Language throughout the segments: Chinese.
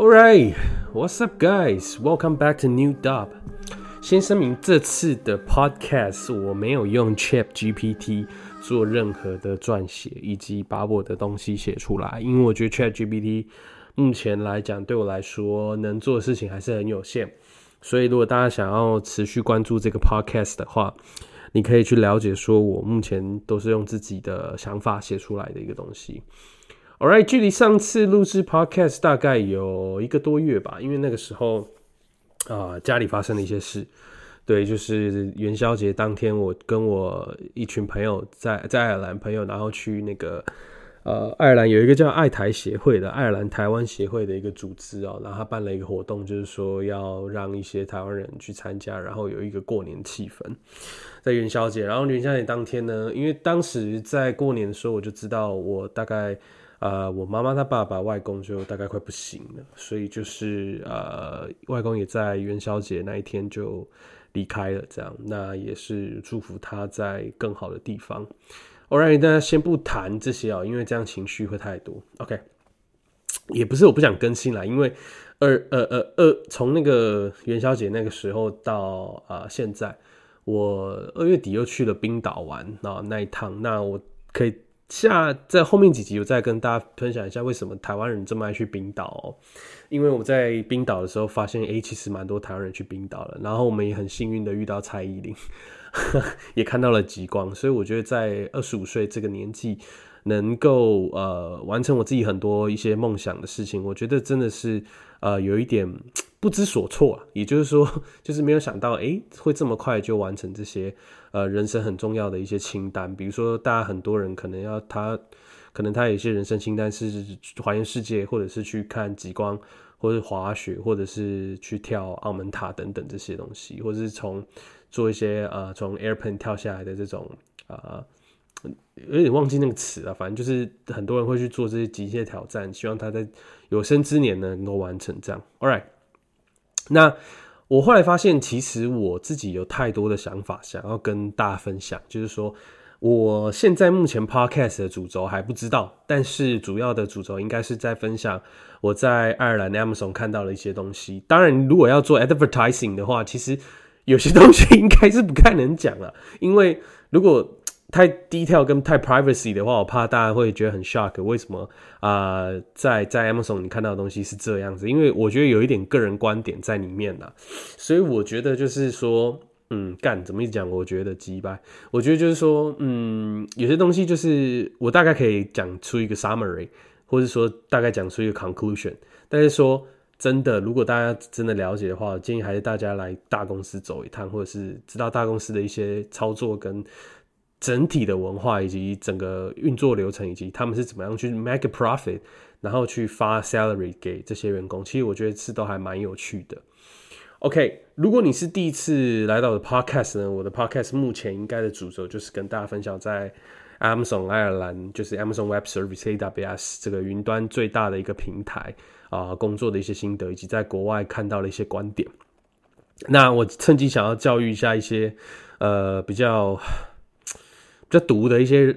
Alright, what's up, guys? Welcome back to New Dub. 先声明，这次的 podcast 我没有用 Chat GPT 做任何的撰写，以及把我的东西写出来，因为我觉得 Chat GPT 目前来讲，对我来说能做的事情还是很有限。所以，如果大家想要持续关注这个 podcast 的话，你可以去了解，说我目前都是用自己的想法写出来的一个东西。Alright，距离上次录制 podcast 大概有一个多月吧，因为那个时候啊家里发生了一些事。对，就是元宵节当天，我跟我一群朋友在在爱尔兰朋友，然后去那个呃爱尔兰有一个叫爱台协会的爱尔兰台湾协会的一个组织哦，然后他办了一个活动，就是说要让一些台湾人去参加，然后有一个过年气氛在元宵节。然后元宵节当天呢，因为当时在过年的时候，我就知道我大概。呃，我妈妈、她爸爸、外公就大概快不行了，所以就是呃，外公也在元宵节那一天就离开了。这样，那也是祝福他在更好的地方。Alright，大家先不谈这些啊，因为这样情绪会太多。OK，也不是我不想更新啦，因为二呃呃二从那个元宵节那个时候到啊现在，我二月底又去了冰岛玩啊那一趟，那我可以。下在后面几集，我再跟大家分享一下为什么台湾人这么爱去冰岛。因为我在冰岛的时候发现，哎，其实蛮多台湾人去冰岛了。然后我们也很幸运的遇到蔡依林，也看到了极光。所以我觉得在二十五岁这个年纪，能够呃完成我自己很多一些梦想的事情，我觉得真的是呃有一点。不知所措啊，也就是说，就是没有想到，哎，会这么快就完成这些呃人生很重要的一些清单。比如说，大家很多人可能要他，可能他有一些人生清单是环游世界，或者是去看极光，或者滑雪，或者是去跳澳门塔等等这些东西，或者是从做一些呃从 airplane 跳下来的这种啊，有点忘记那个词了，反正就是很多人会去做这些极限挑战，希望他在有生之年呢能够完成这样。All right。那我后来发现，其实我自己有太多的想法想要跟大家分享。就是说，我现在目前 podcast 的主轴还不知道，但是主要的主轴应该是在分享我在爱尔兰 Amazon 看到了一些东西。当然，如果要做 advertising 的话，其实有些东西应该是不太能讲了，因为如果太低调跟太 privacy 的话，我怕大家会觉得很 shock。为什么啊？在在 Amazon 你看到的东西是这样子？因为我觉得有一点个人观点在里面呐，所以我觉得就是说，嗯，干怎么一讲？我觉得鸡掰。我觉得就是说，嗯，有些东西就是我大概可以讲出一个 summary，或者说大概讲出一个 conclusion。但是说真的，如果大家真的了解的话，建议还是大家来大公司走一趟，或者是知道大公司的一些操作跟。整体的文化以及整个运作流程，以及他们是怎么样去 make a profit，然后去发 salary 给这些员工，其实我觉得是都还蛮有趣的。OK，如果你是第一次来到我的 podcast 呢，我的 podcast 目前应该的主轴就是跟大家分享在 Amazon 爱尔兰，就是 Amazon Web Service AWS 这个云端最大的一个平台啊，工作的一些心得，以及在国外看到的一些观点。那我趁机想要教育一下一些呃比较。就读的一些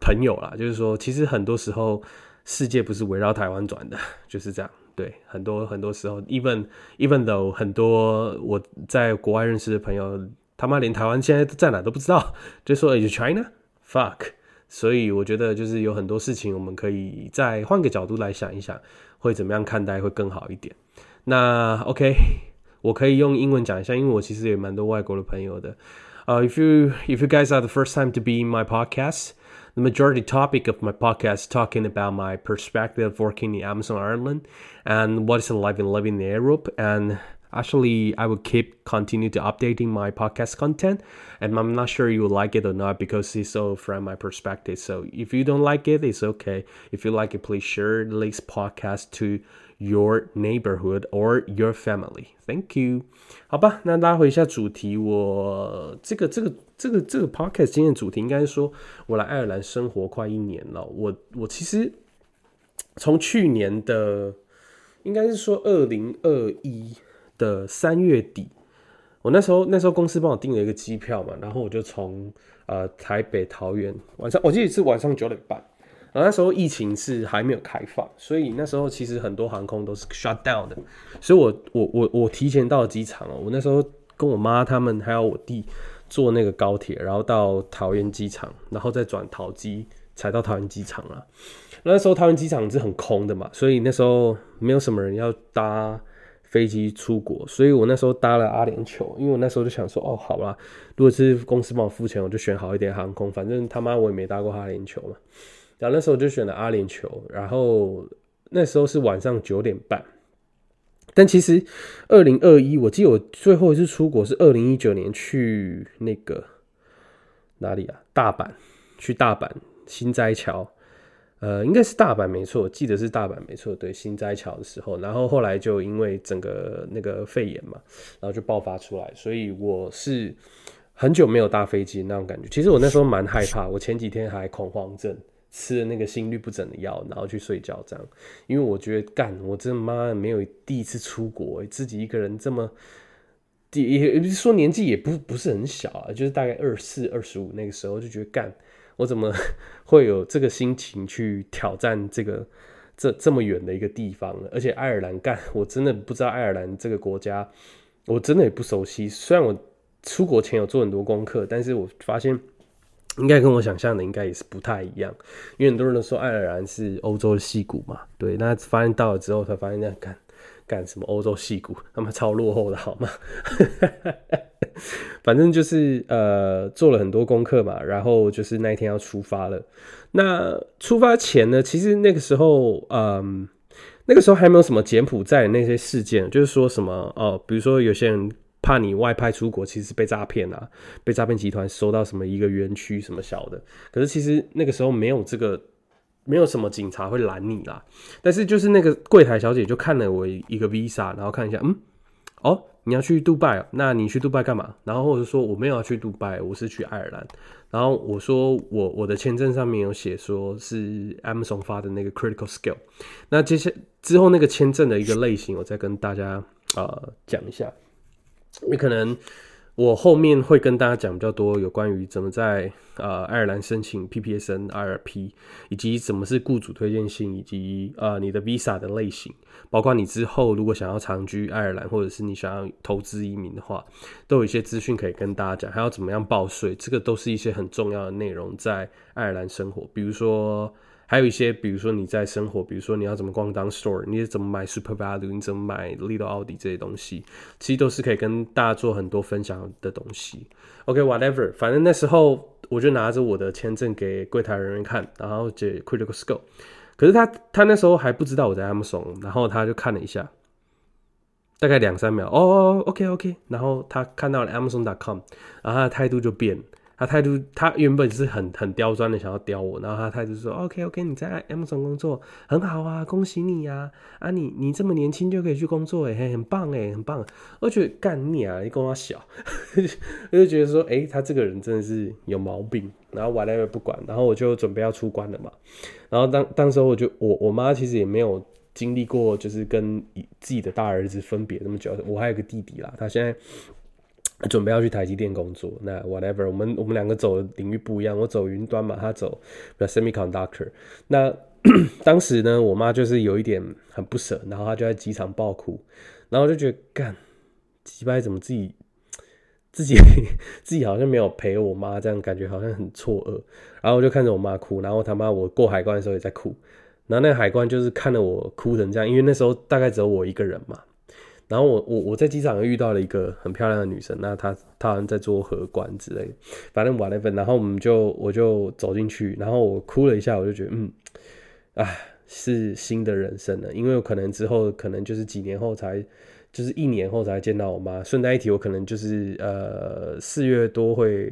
朋友啦，就是说，其实很多时候世界不是围绕台湾转的，就是这样。对，很多很多时候，even even though 很多我在国外认识的朋友，他妈连台湾现在在哪都不知道，就说 is China fuck。所以我觉得就是有很多事情，我们可以再换个角度来想一想，会怎么样看待会更好一点。那 OK，我可以用英文讲一下，因为我其实也蛮多外国的朋友的。Uh, if you if you guys are the first time to be in my podcast, the majority topic of my podcast talking about my perspective of working in Amazon Ireland and what is it like in living in Europe and actually I will keep continue to updating my podcast content and I'm not sure you will like it or not because it's all from my perspective. So if you don't like it, it's okay. If you like it, please share this podcast to Your neighborhood or your family. Thank you. 好吧，那拉回一下主题。我这个、这个、这个、这个 podcast 今天的主题应该是说，我来爱尔兰生活快一年了。我、我其实从去年的，应该是说二零二一的三月底，我那时候那时候公司帮我订了一个机票嘛，然后我就从呃台北桃园晚上，我记得是晚上九点半。那时候疫情是还没有开放，所以那时候其实很多航空都是 shut down 的。所以我我我我提前到机场哦，我那时候跟我妈他们还有我弟坐那个高铁，然后到桃园机场，然后再转桃机才到桃园机场了。那时候桃园机场是很空的嘛，所以那时候没有什么人要搭。飞机出国，所以我那时候搭了阿联酋，因为我那时候就想说，哦，好啦，如果是公司帮我付钱，我就选好一点航空，反正他妈我也没搭过阿联酋嘛。然后那时候就选了阿联酋，然后那时候是晚上九点半。但其实二零二一，我记得我最后一次出国是二零一九年去那个哪里啊？大阪，去大阪新斋桥。呃，应该是大阪没错，记得是大阪没错。对，新斋桥的时候，然后后来就因为整个那个肺炎嘛，然后就爆发出来，所以我是很久没有搭飞机那种感觉。其实我那时候蛮害怕，我前几天还恐慌症，吃了那个心律不整的药，然后去睡觉这样，因为我觉得干，我这妈没有第一次出国，自己一个人这么，也也说年纪也不不是很小啊，就是大概二四二十五那个时候就觉得干。我怎么 会有这个心情去挑战这个这这么远的一个地方呢？而且爱尔兰干，我真的不知道爱尔兰这个国家，我真的也不熟悉。虽然我出国前有做很多功课，但是我发现应该跟我想象的应该也是不太一样。因为很多人都说爱尔兰是欧洲的戏骨嘛，对，那发现到了之后才发现那干干什么欧洲戏骨，他们超落后的好吗？反正就是呃做了很多功课嘛，然后就是那一天要出发了。那出发前呢，其实那个时候，嗯，那个时候还没有什么柬埔寨那些事件，就是说什么哦，比如说有些人怕你外派出国，其实是被诈骗啊，被诈骗集团收到什么一个园区什么小的。可是其实那个时候没有这个，没有什么警察会拦你啦。但是就是那个柜台小姐就看了我一个 visa，然后看一下，嗯，哦。你要去杜拜，那你去杜拜干嘛？然后或者说我没有要去杜拜，我是去爱尔兰。然后我说我我的签证上面有写说是 Amazon 发的那个 Critical Skill。那接下之后那个签证的一个类型，我再跟大家呃讲一下，你可能。我后面会跟大家讲比较多有关于怎么在呃爱尔兰申请 PPSN RP，以及什么是雇主推荐信，以及呃你的 Visa 的类型，包括你之后如果想要长居爱尔兰，或者是你想要投资移民的话，都有一些资讯可以跟大家讲，还要怎么样报税，这个都是一些很重要的内容在爱尔兰生活，比如说。还有一些，比如说你在生活，比如说你要怎么逛当 store，你怎么买 super value，你怎么买 little 奥迪这些东西，其实都是可以跟大家做很多分享的东西。OK，whatever，反正那时候我就拿着我的签证给柜台人员看，然后解 critical scope。可是他他那时候还不知道我在 Amazon，然后他就看了一下，大概两三秒，哦，OK OK，然后他看到了 Amazon.com，然后他的态度就变。他态度，他原本是很很刁钻的，想要刁我，然后他态度说：“OK OK，你在 M 总工作很好啊，恭喜你呀！啊，你你这么年轻就可以去工作，哎，很棒哎，很棒！我觉得干你啊，你跟我小，我就觉得说，哎，他这个人真的是有毛病。然后我那边不管，然后我就准备要出关了嘛。然后当当时我就我我妈其实也没有经历过，就是跟自己的大儿子分别那么久，我还有个弟弟啦，他现在。准备要去台积电工作，那 whatever，我们我们两个走的领域不一样，我走云端嘛，他走 semiconductor。那 当时呢，我妈就是有一点很不舍，然后她就在机场爆哭，然后就觉得干，鸡巴怎么自己自己自己好像没有陪我妈，这样感觉好像很错愕。然后我就看着我妈哭，然后他妈我过海关的时候也在哭，然后那个海关就是看着我哭成这样，因为那时候大概只有我一个人嘛。然后我我我在机场又遇到了一个很漂亮的女生，那她她好像在做荷官之类，反正 whatever。然后我们就我就走进去，然后我哭了一下，我就觉得嗯，哎，是新的人生了，因为我可能之后可能就是几年后才，就是一年后才见到我妈。顺带一提，我可能就是呃四月多会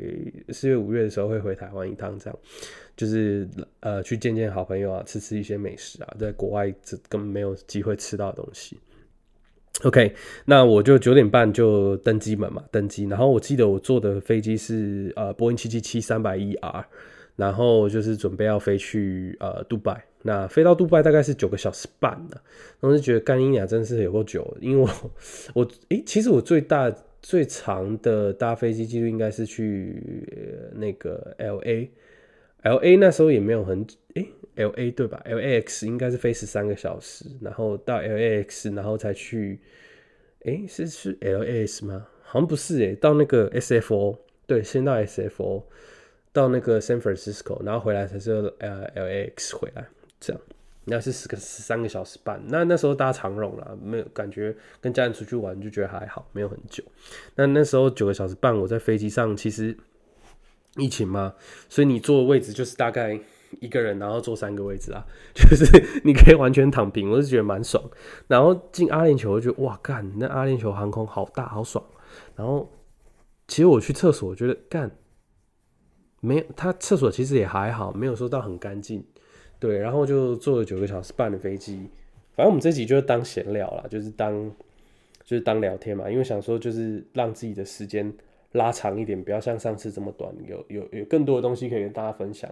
四月五月的时候会回台湾一趟，这样就是呃去见见好朋友啊，吃吃一些美食啊，在国外这根本没有机会吃到的东西。OK，那我就九点半就登机门嘛，登机。然后我记得我坐的飞机是呃波音七七七三百一 R，然后就是准备要飞去呃杜拜。那飞到杜拜大概是九个小时半呢。当时觉得干英雅真是有够久，因为我我诶，其实我最大最长的搭飞机记录应该是去那个 LA，LA 那时候也没有很 L A 对吧？L A X 应该是飞十三个小时，然后到 L A X，然后才去，诶，是是 L A S 吗？好像不是诶，到那个 S F O，对，先到 S F O，到那个 San Francisco，然后回来才是呃 L A X 回来，这样，那是十个十三个小时半。那那时候搭长荣啦，没有感觉跟家人出去玩就觉得还好，没有很久。那那时候九个小时半，我在飞机上其实疫情嘛，所以你坐的位置就是大概一个人，然后坐三个位置啊，就是你可以完全躺平，我是觉得蛮爽。然后进阿联酋，我觉得哇干，那阿联酋航空好大，好爽。然后，其实我去厕所，我觉得干，没有，他厕所其实也还好，没有说到很干净，对。然后就坐了九个小时半的飞机，反正我们这集就是当闲聊啦，就是当就是当聊天嘛，因为想说就是让自己的时间拉长一点，不要 像上次这么短，有有有更多的东西可以跟大家分享。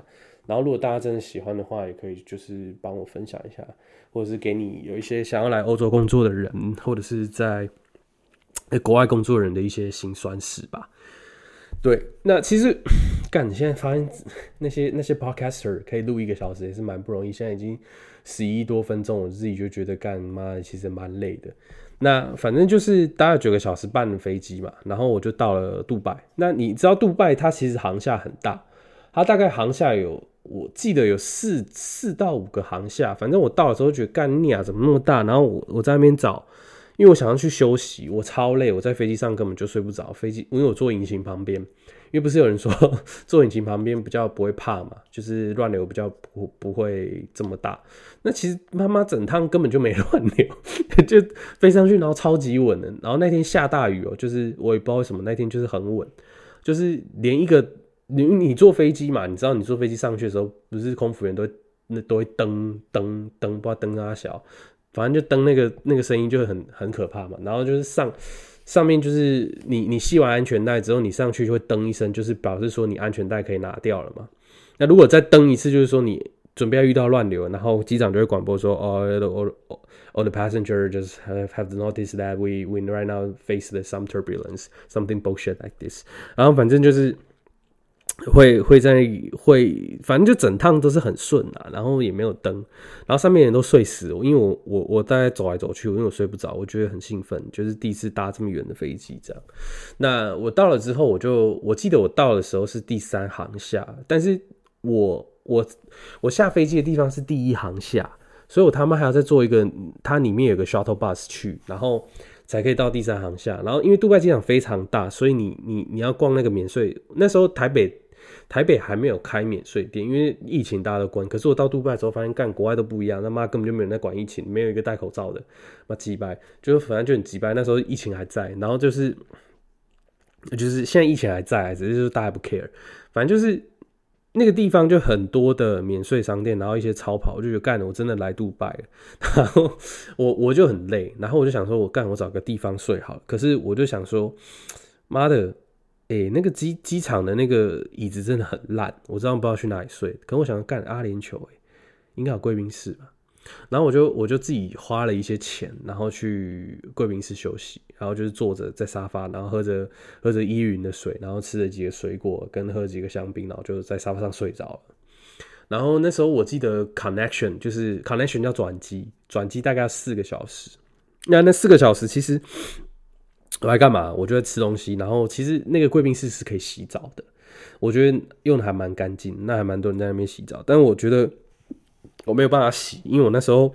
然后如果大家真的喜欢的话，也可以就是帮我分享一下，或者是给你有一些想要来欧洲工作的人，或者是在。在国外工作人的一些辛酸史吧。对，那其实干，你现在发现那些那些 podcaster 可以录一个小时也是蛮不容易。现在已经十一多分钟，我自己就觉得干妈其实蛮累的。那反正就是搭了九个小时半的飞机嘛，然后我就到了杜拜。那你知道杜拜它其实航厦很大，它大概航厦有我记得有四四到五个航厦。反正我到的时候觉得干腻啊，怎么那么大？然后我我在那边找。因为我想要去休息，我超累，我在飞机上根本就睡不着。飞机因为我坐引擎旁边，因为不是有人说 坐引擎旁边比较不会怕嘛，就是乱流比较不不会这么大。那其实妈妈整趟根本就没乱流，就飞上去然后超级稳的。然后那天下大雨哦，就是我也不知道为什么那天就是很稳，就是连一个你你坐飞机嘛，你知道你坐飞机上去的时候，不是空服员都会那都会蹬蹬蹬，不知道蹬啊小。反正就蹬那个那个声音就很很可怕嘛，然后就是上上面就是你你系完安全带之后，你上去就会噔一声，就是表示说你安全带可以拿掉了嘛。那如果再蹬一次，就是说你准备要遇到乱流，然后机长就会广播说，哦，all all the passenger just have have noticed that we we right now face the some turbulence something bullshit like this。然后反正就是。会会在会，反正就整趟都是很顺啊，然后也没有灯，然后上面人都睡死，因为我我我大概走来走去，因为我睡不着，我觉得很兴奋，就是第一次搭这么远的飞机这样。那我到了之后，我就我记得我到的时候是第三航下，但是我我我下飞机的地方是第一航下，所以我他妈还要再坐一个，它里面有个 shuttle bus 去，然后。才可以到第三航下，然后因为杜拜机场非常大，所以你你你要逛那个免税。那时候台北台北还没有开免税店，因为疫情大家都关。可是我到杜拜之后发现，干国外都不一样，他妈根本就没有人在管疫情，没有一个戴口罩的，妈几百，就反正就很几百。那时候疫情还在，然后就是就是现在疫情还在，只是就是大家不 care，反正就是。那个地方就很多的免税商店，然后一些超跑，我就觉得干了，我真的来杜拜了。然后我我就很累，然后我就想说，我干，我找个地方睡好。可是我就想说，妈的，哎，那个机机场的那个椅子真的很烂，我真的不知道去哪里睡。可我想干阿联酋，哎，应该有贵宾室吧。然后我就我就自己花了一些钱，然后去贵宾室休息，然后就是坐着在沙发，然后喝着喝着依云的水，然后吃了几个水果，跟喝几个香槟，然后就在沙发上睡着了。然后那时候我记得 connection 就是 connection 叫转机，转机大概要四个小时。那那四个小时其实我来干嘛？我就在吃东西。然后其实那个贵宾室是可以洗澡的，我觉得用的还蛮干净，那还蛮多人在那边洗澡。但我觉得。我没有办法洗，因为我那时候，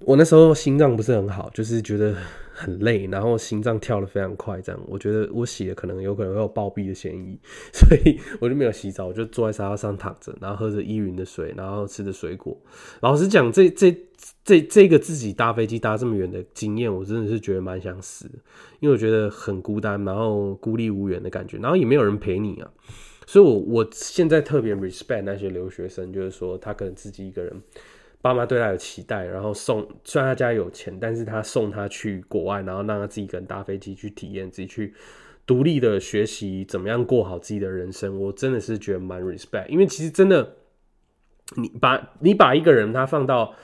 我那时候心脏不是很好，就是觉得很累，然后心脏跳的非常快，这样我觉得我洗了可能有可能会有暴毙的嫌疑，所以我就没有洗澡，我就坐在沙发上躺着，然后喝着依云的水，然后吃着水果。老实讲，这这这这个自己搭飞机搭这么远的经验，我真的是觉得蛮想死，因为我觉得很孤单，然后孤立无援的感觉，然后也没有人陪你啊。所以，我我现在特别 respect 那些留学生，就是说他可能自己一个人，爸妈对他有期待，然后送，虽然他家有钱，但是他送他去国外，然后让他自己一个人搭飞机去体验，自己去独立的学习怎么样过好自己的人生。我真的是觉得蛮 respect，因为其实真的，你把你把一个人他放到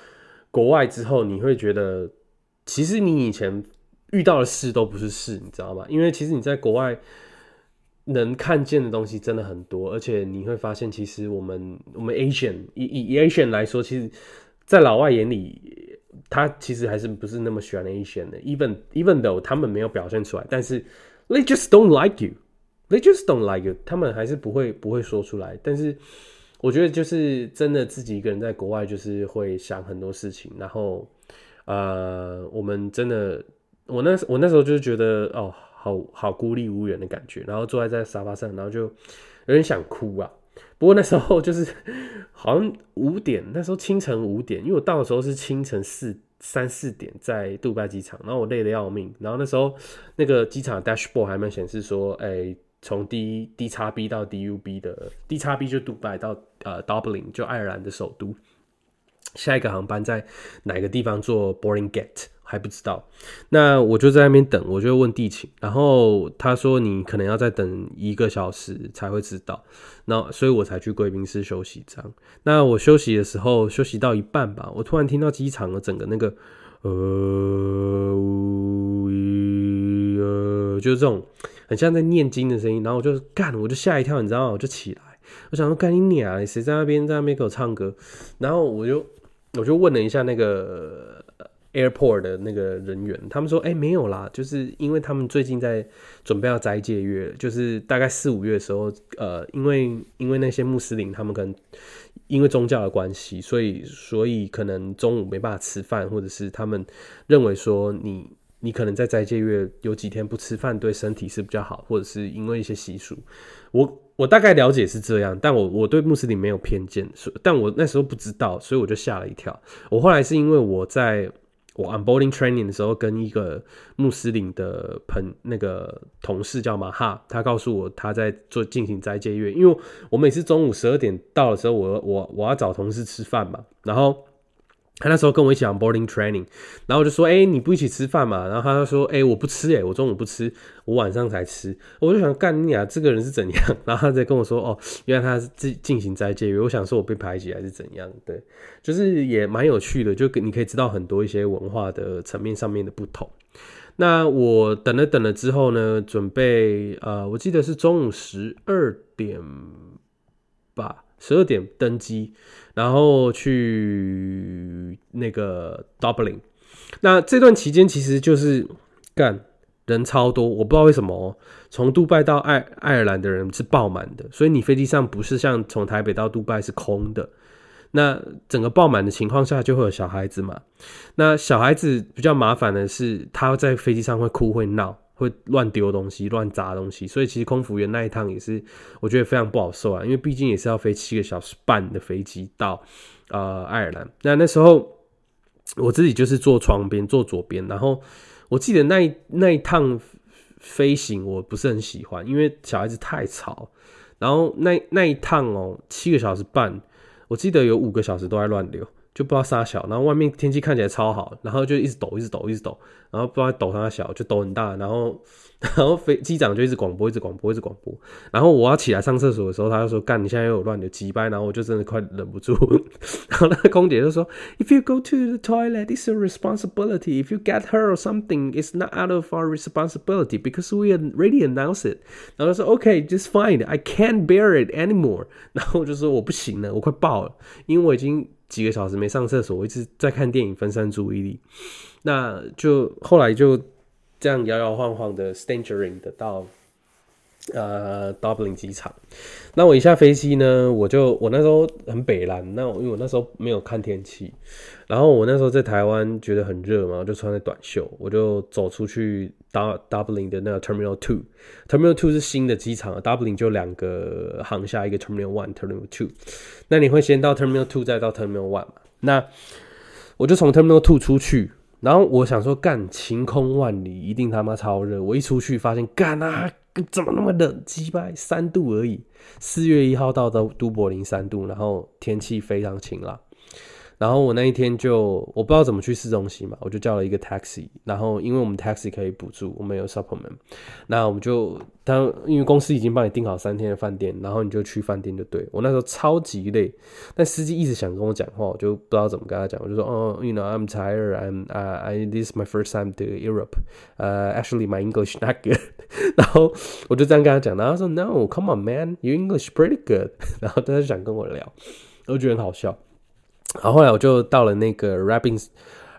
国外之后，你会觉得，其实你以前遇到的事都不是事，你知道吗？因为其实你在国外。能看见的东西真的很多，而且你会发现，其实我们我们 Asian 以以 Asian 来说，其实，在老外眼里，他其实还是不是那么喜欢 Asian 的。Even even though 他们没有表现出来，但是 they just don't like you，they just don't like you，他们还是不会不会说出来。但是我觉得就是真的自己一个人在国外，就是会想很多事情。然后呃，我们真的，我那我那时候就是觉得哦。好好孤立无援的感觉，然后坐在在沙发上，然后就有点想哭啊。不过那时候就是好像五点，那时候清晨五点，因为我到的时候是清晨四三四点在杜拜机场，然后我累得要命。然后那时候那个机场 dashboard 还没显示说，哎，从 D D 叉 B 到 DUB 的 D 叉 B 就杜拜到呃 Dublin 就爱尔兰的首都，下一个航班在哪个地方做 boarding gate。还不知道，那我就在那边等，我就问地勤，然后他说你可能要再等一个小时才会知道，那所以我才去贵宾室休息。这样，那我休息的时候，休息到一半吧，我突然听到机场的整个那个呃，呃，就是这种很像在念经的声音，然后我就干，我就吓一跳，你知道吗？我就起来，我想说干你娘，谁在那边在那边给我唱歌？然后我就我就问了一下那个。Airport 的那个人员，他们说：“哎，没有啦，就是因为他们最近在准备要斋戒月，就是大概四五月的时候，呃，因为因为那些穆斯林他们可能因为宗教的关系，所以所以可能中午没办法吃饭，或者是他们认为说你你可能在斋戒月有几天不吃饭对身体是比较好，或者是因为一些习俗。我我大概了解是这样，但我我对穆斯林没有偏见，但我那时候不知道，所以我就吓了一跳。我后来是因为我在。我 onboarding training 的时候，跟一个穆斯林的朋那个同事叫马哈，他告诉我他在做进行斋戒月，因为我每次中午十二点到的时候，我我我要找同事吃饭嘛，然后。他那时候跟我一起 on boarding training，然后我就说：“哎，你不一起吃饭嘛？”然后他就说：“哎，我不吃，哎，我中午不吃，我晚上才吃。”我就想干你啊，这个人是怎样？然后他在跟我说：“哦，原来他是进进行斋戒。”我想说我被排挤还是怎样？对，就是也蛮有趣的，就你可以知道很多一些文化的层面上面的不同。那我等了等了之后呢，准备呃，我记得是中午十二点吧。十二点登机，然后去那个 Dublin。那这段期间其实就是干人超多，我不知道为什么，从杜拜到爱爱尔兰的人是爆满的，所以你飞机上不是像从台北到杜拜是空的。那整个爆满的情况下，就会有小孩子嘛。那小孩子比较麻烦的是，他在飞机上会哭会闹。会乱丢东西、乱砸东西，所以其实空服员那一趟也是我觉得非常不好受啊，因为毕竟也是要飞七个小时半的飞机到呃爱尔兰。那那时候我自己就是坐窗边，坐左边。然后我记得那那一趟飞行我不是很喜欢，因为小孩子太吵。然后那那一趟哦，七个小时半，我记得有五个小时都在乱流。就不知道撒小，然后外面天气看起来超好，然后就一直抖，一直抖，一直抖，然后不知道抖它小，就抖很大，然后然后飞机长就一直广播，一直广播，一直广播，然后我要起来上厕所的时候，他就说干，你现在又有乱的鸡掰，然后我就真的快忍不住，然后那个空姐就说，If you go to the toilet, it's a responsibility. If you get hurt or something, it's not out of our responsibility because we already announced it. 然后说，OK, just fine. I can't bear it anymore. 然后我就说我不行了，我快爆了，因为我已经。几个小时没上厕所，我一直在看电影，分散注意力。那就后来就这样摇摇晃晃的 stagering 的到呃 Dublin 机场。那我一下飞机呢，我就我那时候很北蓝，那我因为我那时候没有看天气，然后我那时候在台湾觉得很热嘛，我就穿着短袖，我就走出去。到 Dublin 的那个 Terminal Two，Terminal Two 是新的机场，Dublin 就两个航厦，一个 Terminal One，Terminal Two。那你会先到 Terminal Two，再到 Terminal One 嘛？那我就从 Terminal Two 出去，然后我想说，干晴空万里，一定他妈超热。我一出去发现，干啊，怎么那么冷？击败三度而已。四月一号到的都柏林三度，然后天气非常晴朗。然后我那一天就我不知道怎么去市中心嘛，我就叫了一个 taxi。然后因为我们 taxi 可以补助，我们有 supplement，那我们就当因为公司已经帮你订好三天的饭店，然后你就去饭店就对。我那时候超级累，但司机一直想跟我讲话，我就不知道怎么跟他讲，我就说哦，you know I'm tired, I'm uh I this is my first time to Europe, uh actually my English not good。然后我就这样跟他讲，然后他说 No, come on man, your English pretty good。然后他就想跟我聊，我觉得很好笑。然后后来我就到了那个 Rabbins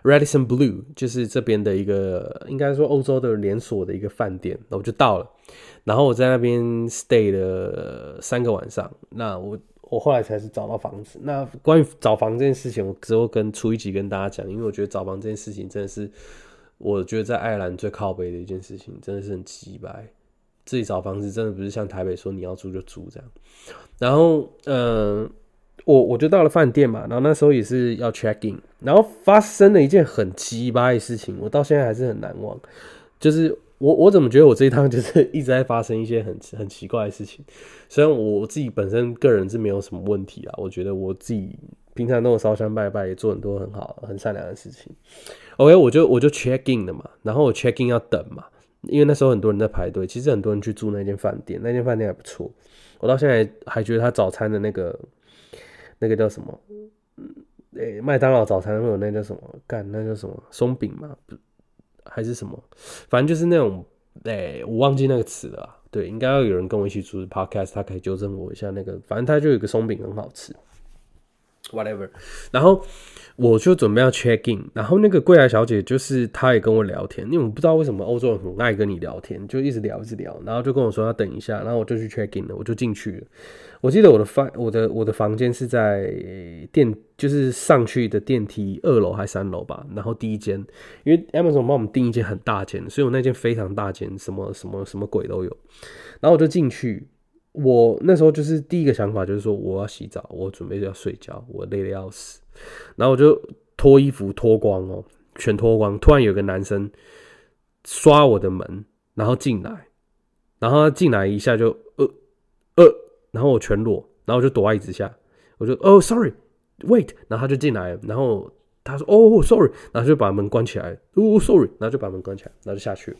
Radisson Blue，就是这边的一个应该说欧洲的连锁的一个饭店，那我就到了。然后我在那边 stay 了三个晚上。那我我后来才是找到房子。那关于找房这件事情，我之后跟出一集跟大家讲，因为我觉得找房这件事情真的是我觉得在爱尔兰最靠北的一件事情，真的是很奇白。自己找房子真的不是像台北说你要租就租这样。然后嗯。我我就到了饭店嘛，然后那时候也是要 check in，然后发生了一件很奇葩的事情，我到现在还是很难忘。就是我我怎么觉得我这一趟就是 一直在发生一些很很奇怪的事情。虽然我自己本身个人是没有什么问题啊，我觉得我自己平常都有烧香拜拜，也做很多很好很善良的事情。OK，我就我就 check in 了嘛，然后我 check in 要等嘛，因为那时候很多人在排队。其实很多人去住那间饭店，那间饭店还不错。我到现在还觉得他早餐的那个。那个叫什么？嗯诶，麦当劳早餐会有那叫什么？干，那叫什么？松饼吗？不，还是什么？反正就是那种，诶，我忘记那个词了。对，应该要有人跟我一起主持 podcast，他可以纠正我一下。那个，反正他就有个松饼很好吃。Whatever，然后我就准备要 check in，然后那个柜台小姐就是她也跟我聊天，因为我不知道为什么欧洲人很爱跟你聊天，就一直聊一直聊，然后就跟我说要等一下，然后我就去 check in 了，我就进去了。我记得我的房，我的我的房间是在电，就是上去的电梯二楼还三楼吧，然后第一间，因为 Amazon 帮我们订一间很大间，所以我那间非常大间，什么什么什么鬼都有，然后我就进去。我那时候就是第一个想法就是说我要洗澡，我准备要睡觉，我累得要死，然后我就脱衣服脱光哦，全脱光。突然有个男生刷我的门，然后进来，然后他进来一下就呃呃，然后我全裸，然后我就躲在椅子下，我就哦，sorry，wait，然后他就进来，然后他说哦，sorry，然后就把门关起来，哦，sorry，然后就把门关起来，然后就下去。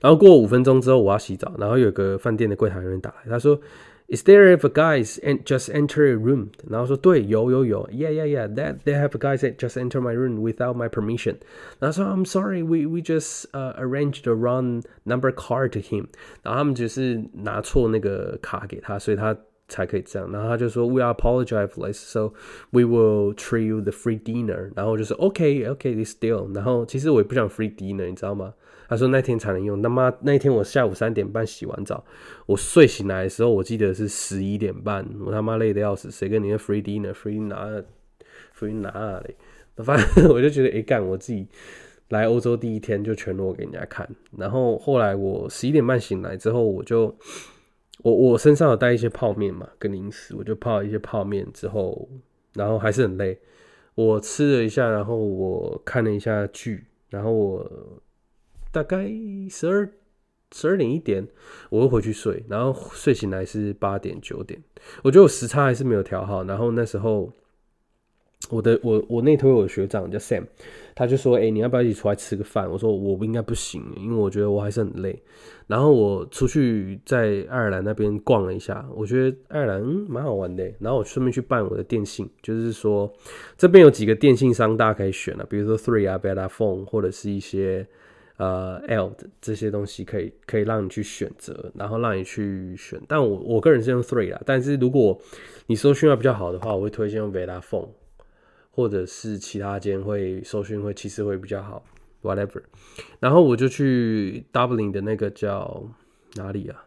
然后过五分钟之后，我要洗澡，然后有个饭店的柜台人员打来，他说：“Is there if a guys and just enter a room？” 然后说：“对，有有有，Yeah yeah yeah，that they have a guys that just enter my room without my permission。”然后说：“I'm sorry, we we just uh arranged the wrong number card to him。”然后他们只是拿错那个卡给他，所以他才可以这样。然后他就说：“We apologize for this, so we will treat you the free dinner。”然后我就说：“OK OK, this deal。”然后其实我也不想 free dinner，你知道吗？ 他说那天才能用，他妈那天我下午三点半洗完澡，我睡醒来的时候，我记得是十一点半，我他妈累的要死，谁跟你的 free dinner，free 拿，free 拿嘞？反正我就觉得，哎干，我自己来欧洲第一天就全裸给人家看，然后后来我十一点半醒来之后，我就我我身上有带一些泡面嘛，跟零食，我就泡一些泡面之后，然后还是很累，我吃了一下，然后我看了一下剧，然后我。大概十二十二点一点，我会回去睡，然后睡醒来是八点九点。我觉得我时差还是没有调好。然后那时候，我的我我那头有个学长叫 Sam，他就说：“哎，你要不要一起出来吃个饭？”我说：“我不应该不行，因为我觉得我还是很累。”然后我出去在爱尔兰那边逛了一下，我觉得爱尔兰蛮好玩的。然后我顺便去办我的电信，就是说这边有几个电信商大家可以选啊，比如说 Three 啊、Vodafone 或者是一些。呃，L 的这些东西可以可以让你去选择，然后让你去选。但我我个人是用 Three 啦，但是如果你搜讯要比较好的话，我会推荐用 Vodafone，或者是其他间会搜讯会其实会比较好，whatever。然后我就去 Dublin 的那个叫哪里啊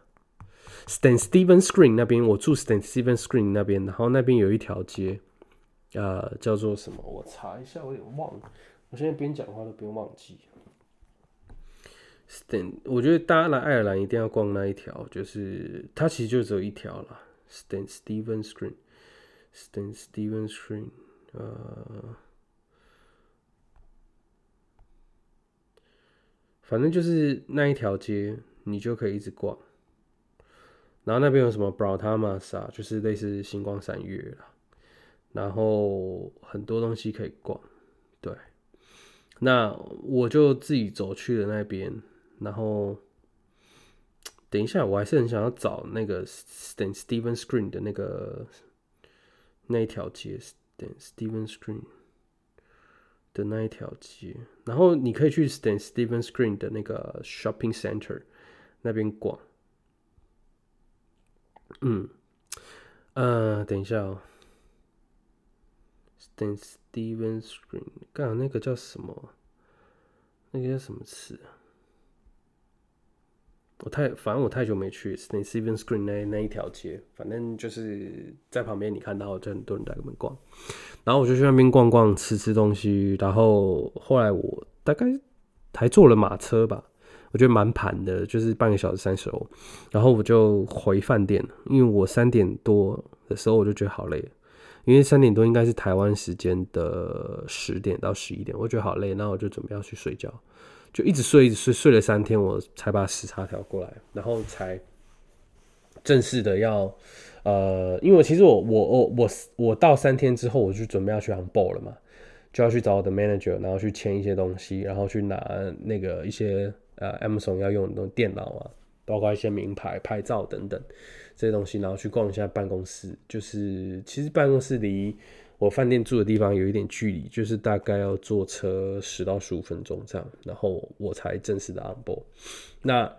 ？Stan Steven Screen 那边，我住 Stan Steven Screen 那边，然后那边有一条街，呃，叫做什么？我查一下，我有点忘了。我现在边讲话都边忘记。Stan，我觉得大家来爱尔兰一定要逛那一条，就是它其实就只有一条了。Stan Steven Screen，Stan Steven Screen，呃，反正就是那一条街，你就可以一直逛。然后那边有什么 b r o t a m a s 啊，就是类似星光三月了。然后很多东西可以逛。对，那我就自己走去了那边，然后等一下，我还是很想要找那个等 Steven Screen 的那个那一条街，等 Steven Screen 的那一条街，然后你可以去等 Steven Screen 的那个 Shopping Center 那边逛。嗯，呃，等一下哦。等 Steven Screen，刚刚那个叫什么？那个叫什么词？我太反正我太久没去 Steven Screen 那那一条街，反正就是在旁边你看到就很多人在那边逛，然后我就去那边逛逛，吃吃东西，然后后来我大概还坐了马车吧，我觉得蛮盘的，就是半个小时三十欧，然后我就回饭店，因为我三点多的时候我就觉得好累。因为三点多应该是台湾时间的十点到十一点，我觉得好累，那我就准备要去睡觉，就一直睡，一直睡，睡了三天，我才把时差调过来，然后才正式的要，呃，因为其实我我我我我到三天之后，我就准备要去航 b 了嘛，就要去找我的 manager，然后去签一些东西，然后去拿那个一些呃 Amazon 要用的电脑啊，包括一些名牌拍照等等。这些东西，然后去逛一下办公室。就是其实办公室离我饭店住的地方有一点距离，就是大概要坐车十到十五分钟这样，然后我才正式的 on board。那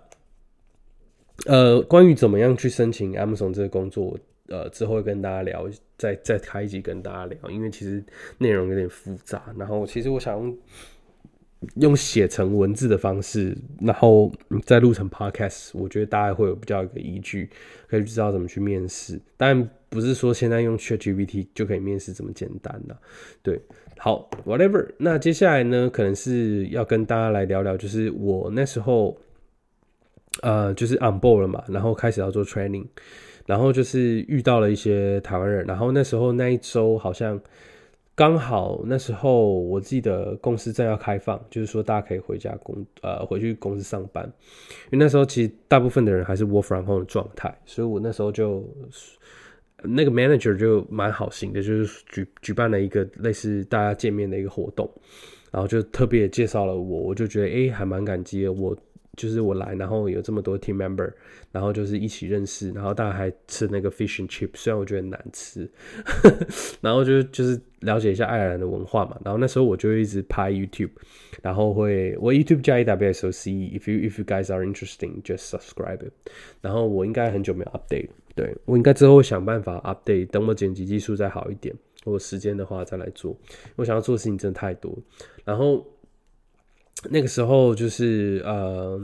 呃，关于怎么样去申请 Amazon 这个工作，呃，之后会跟大家聊，再再开一集跟大家聊，因为其实内容有点复杂。然后其实我想用。用写成文字的方式，然后再录成 podcast，我觉得大家会有比较一个依据，可以知道怎么去面试。但不是说现在用 ChatGPT 就可以面试这么简单的。对，好，whatever。那接下来呢，可能是要跟大家来聊聊，就是我那时候，呃，就是 on board 了嘛，然后开始要做 training，然后就是遇到了一些台湾人，然后那时候那一周好像。刚好那时候，我记得公司正要开放，就是说大家可以回家工呃回去公司上班，因为那时候其实大部分的人还是 work from home 的状态，所以我那时候就那个 manager 就蛮好心的，就是举举办了一个类似大家见面的一个活动，然后就特别介绍了我，我就觉得哎还蛮感激的我。就是我来，然后有这么多 team member，然后就是一起认识，然后大家还吃那个 fish and chip，虽然我觉得难吃，然后就就是了解一下爱尔兰的文化嘛。然后那时候我就一直拍 YouTube，然后会我 YouTube 加 EWSOC，if you if you guys are interesting just subscribe。然后我应该很久没有 update，对我应该之后想办法 update，等我剪辑技术再好一点，我时间的话再来做。我想要做的事情真的太多，然后。那个时候就是呃，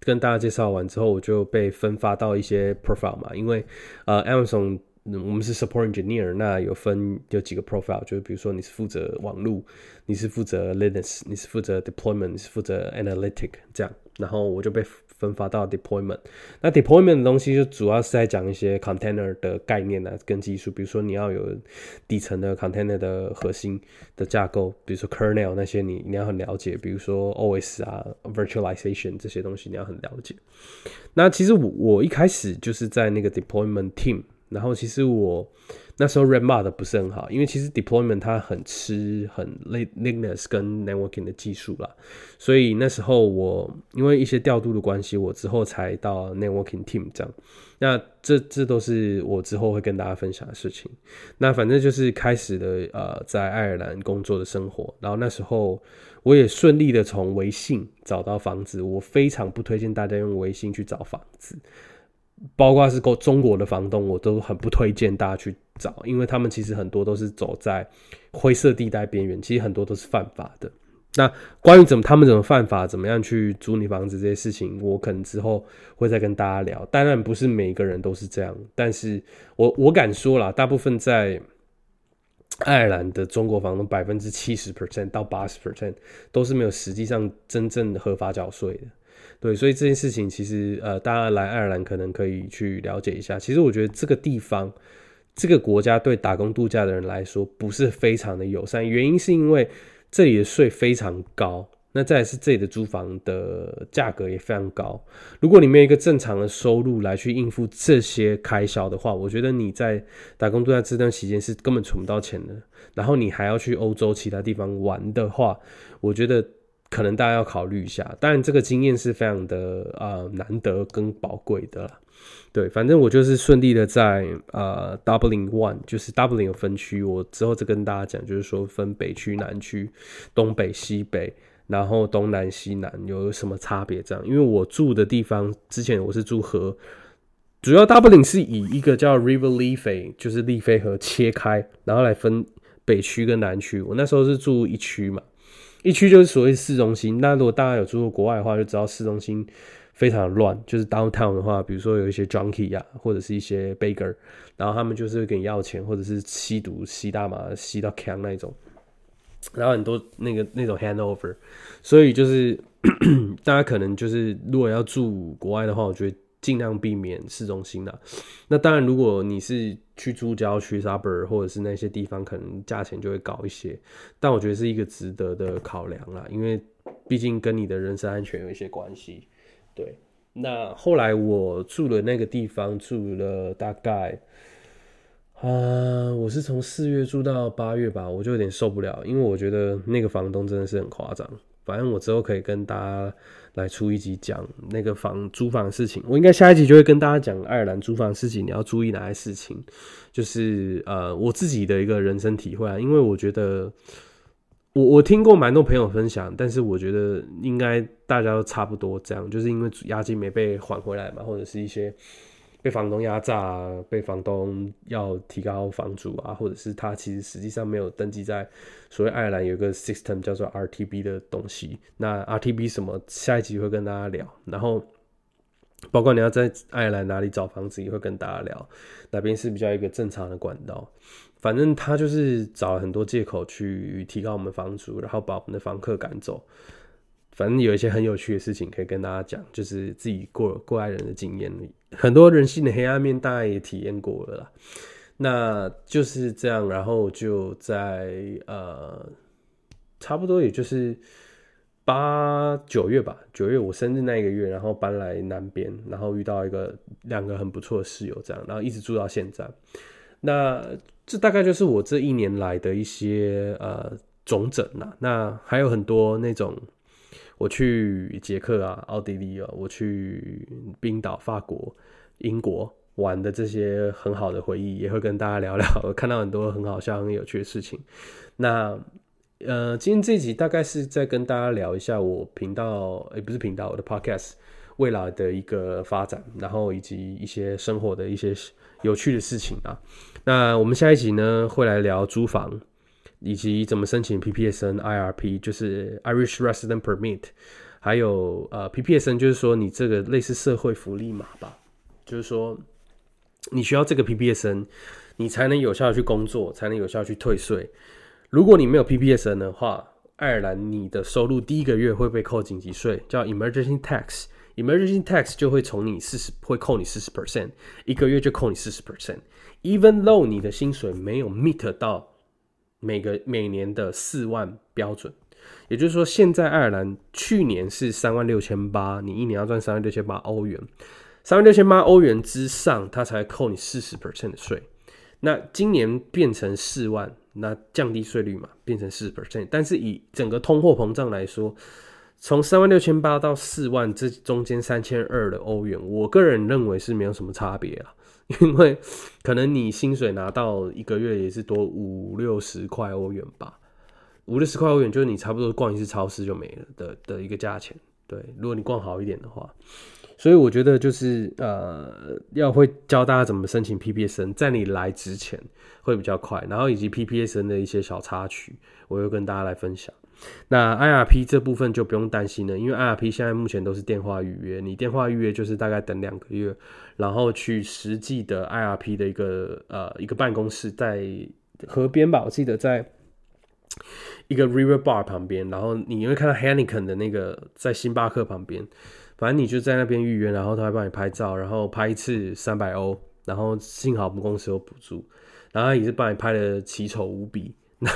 跟大家介绍完之后，我就被分发到一些 profile 嘛，因为呃，Amazon 我们是 support engineer，那有分有几个 profile，就是比如说你是负责网络，你是负责 Linux，你是负责 deployment，你是负责 analytic 这样，然后我就被。分发到 deployment，那 deployment 的东西就主要是在讲一些 container 的概念呢，跟技术，比如说你要有底层的 container 的核心的架构，比如说 kernel 那些你你要很了解，比如说 OS 啊 virtualization 这些东西你要很了解。那其实我我一开始就是在那个 deployment team，然后其实我。那时候 r e m a 的不是很好，因为其实 deployment 它很吃很 Linux 跟 networking 的技术啦，所以那时候我因为一些调度的关系，我之后才到 networking team 这样。那这这都是我之后会跟大家分享的事情。那反正就是开始的呃，在爱尔兰工作的生活，然后那时候我也顺利的从微信找到房子。我非常不推荐大家用微信去找房子。包括是够中国的房东，我都很不推荐大家去找，因为他们其实很多都是走在灰色地带边缘，其实很多都是犯法的。那关于怎么他们怎么犯法，怎么样去租你房子这些事情，我可能之后会再跟大家聊。当然不是每一个人都是这样，但是我我敢说啦，大部分在爱尔兰的中国房东百分之七十 percent 到八十 percent 都是没有实际上真正的合法缴税的。对，所以这件事情其实呃，大家来爱尔兰可能可以去了解一下。其实我觉得这个地方、这个国家对打工度假的人来说不是非常的友善，原因是因为这里的税非常高，那再是这里的租房的价格也非常高。如果你没有一个正常的收入来去应付这些开销的话，我觉得你在打工度假这段期间是根本存不到钱的。然后你还要去欧洲其他地方玩的话，我觉得可能大家要考虑一下。当然，这个经验是非常的啊难得跟宝贵的。对，反正我就是顺利的在呃 Dublin One，就是 Dublin 有分区，我之后再跟大家讲，就是说分北区、南区、东北、西北。然后东南西南有什么差别？这样，因为我住的地方之前我是住河，主要 Dublin 是以一个叫 River Liffey，就是利菲河切开，然后来分北区跟南区。我那时候是住一区嘛，一区就是所谓市中心。那如果大家有住过国外的话，就知道市中心非常乱。就是 downtown 的话，比如说有一些 junkie 呀，或者是一些 baker，然后他们就是会给你要钱，或者是吸毒、吸大麻、吸到 can 那种。然后很多那个那种 handover，所以就是 大家可能就是如果要住国外的话，我觉得尽量避免市中心的。那当然，如果你是去住郊区 suburb 或者是那些地方，可能价钱就会高一些。但我觉得是一个值得的考量啦，因为毕竟跟你的人身安全有一些关系。对，那后来我住的那个地方住了大概。啊，我是从四月住到八月吧，我就有点受不了，因为我觉得那个房东真的是很夸张。反正我之后可以跟大家来出一集讲那个房租房的事情。我应该下一集就会跟大家讲爱尔兰租房的事情，你要注意哪些事情？就是呃，我自己的一个人生体会啊，因为我觉得我我听过蛮多朋友分享，但是我觉得应该大家都差不多这样，就是因为押金没被还回来嘛，或者是一些。被房东压榨，被房东要提高房租啊，或者是他其实实际上没有登记在所谓爱尔兰有一个 system 叫做 RTB 的东西。那 RTB 什么？下一集会跟大家聊。然后包括你要在爱尔兰哪里找房子，也会跟大家聊哪边是比较一个正常的管道。反正他就是找了很多借口去提高我们房租，然后把我们的房客赶走。反正有一些很有趣的事情可以跟大家讲，就是自己过过来人的经验，很多人性的黑暗面大家也体验过了啦。那就是这样，然后就在呃，差不多也就是八九月吧，九月我生日那一个月，然后搬来南边，然后遇到一个两个很不错的室友，这样，然后一直住到现在。那这大概就是我这一年来的一些呃总整啦。那还有很多那种。我去捷克啊，奥地利啊，我去冰岛、法国、英国玩的这些很好的回忆，也会跟大家聊聊。我看到很多很好笑、很有趣的事情。那呃，今天这集大概是在跟大家聊一下我频道，也不是频道，我的 podcast 未来的一个发展，然后以及一些生活的一些有趣的事情啊。那我们下一集呢，会来聊租房。以及怎么申请 PPSN IRP，就是 Irish Resident Permit，还有呃 PPSN，就是说你这个类似社会福利码吧，就是说你需要这个 PPSN，你才能有效的去工作，才能有效去退税。如果你没有 PPSN 的话，爱尔兰你的收入第一个月会被扣紧急税，叫 Emergency Tax，Emergency Tax 就会从你四十会扣你四十 percent，一个月就扣你四十 percent，even though 你的薪水没有 meet 到。每个每年的四万标准，也就是说，现在爱尔兰去年是三万六千八，你一年要赚三万六千八欧元，三万六千八欧元之上，它才扣你四十 percent 的税。那今年变成四万，那降低税率嘛，变成四十 percent。但是以整个通货膨胀来说，从三万六千八到四万，这中间三千二的欧元，我个人认为是没有什么差别啊。因为可能你薪水拿到一个月也是多五六十块欧元吧，五六十块欧元就是你差不多逛一次超市就没了的的一个价钱。对，如果你逛好一点的话，所以我觉得就是呃，要会教大家怎么申请 PPSN，在你来之前会比较快，然后以及 PPSN 的一些小插曲，我会跟大家来分享。那 IRP 这部分就不用担心了，因为 IRP 现在目前都是电话预约，你电话预约就是大概等两个月，然后去实际的 IRP 的一个呃一个办公室在河边吧，我记得在一个 River Bar 旁边，然后你会看到 Heineken 的那个在星巴克旁边，反正你就在那边预约，然后他会帮你拍照，然后拍一次三百欧，然后幸好我们公司有补助，然后也是帮你拍的奇丑无比。那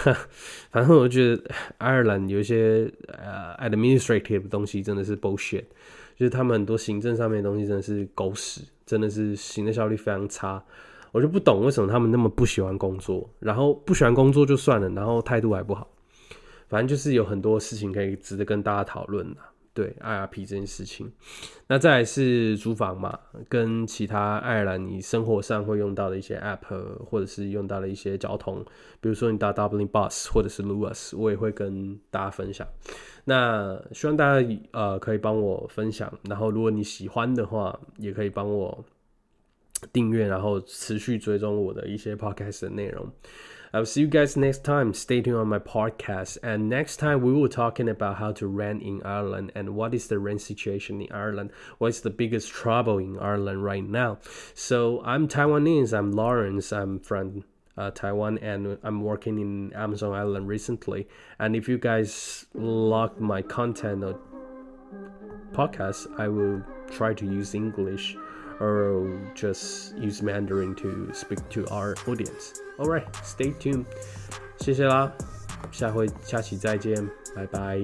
反正我觉得爱尔兰有一些呃 administrative 的东西真的是 bullshit，就是他们很多行政上面的东西真的是狗屎，真的是行政效率非常差。我就不懂为什么他们那么不喜欢工作，然后不喜欢工作就算了，然后态度还不好。反正就是有很多事情可以值得跟大家讨论的。对 IRP 这件事情，那再来是租房嘛，跟其他爱尔兰你生活上会用到的一些 App，或者是用到的一些交通，比如说你搭 Dublin Bus 或者是 Lewis，我也会跟大家分享。那希望大家呃可以帮我分享，然后如果你喜欢的话，也可以帮我订阅，然后持续追踪我的一些 Podcast 的内容。I'll see you guys next time. Stay tuned on my podcast. And next time we will talking about how to rent in Ireland and what is the rent situation in Ireland. What's the biggest trouble in Ireland right now? So I'm Taiwanese. I'm Lawrence. I'm from uh, Taiwan and I'm working in Amazon Island recently. And if you guys like my content or podcast, I will try to use English or just use Mandarin to speak to our audience. Alright, stay tuned，谢谢啦，下回下期再见，拜拜。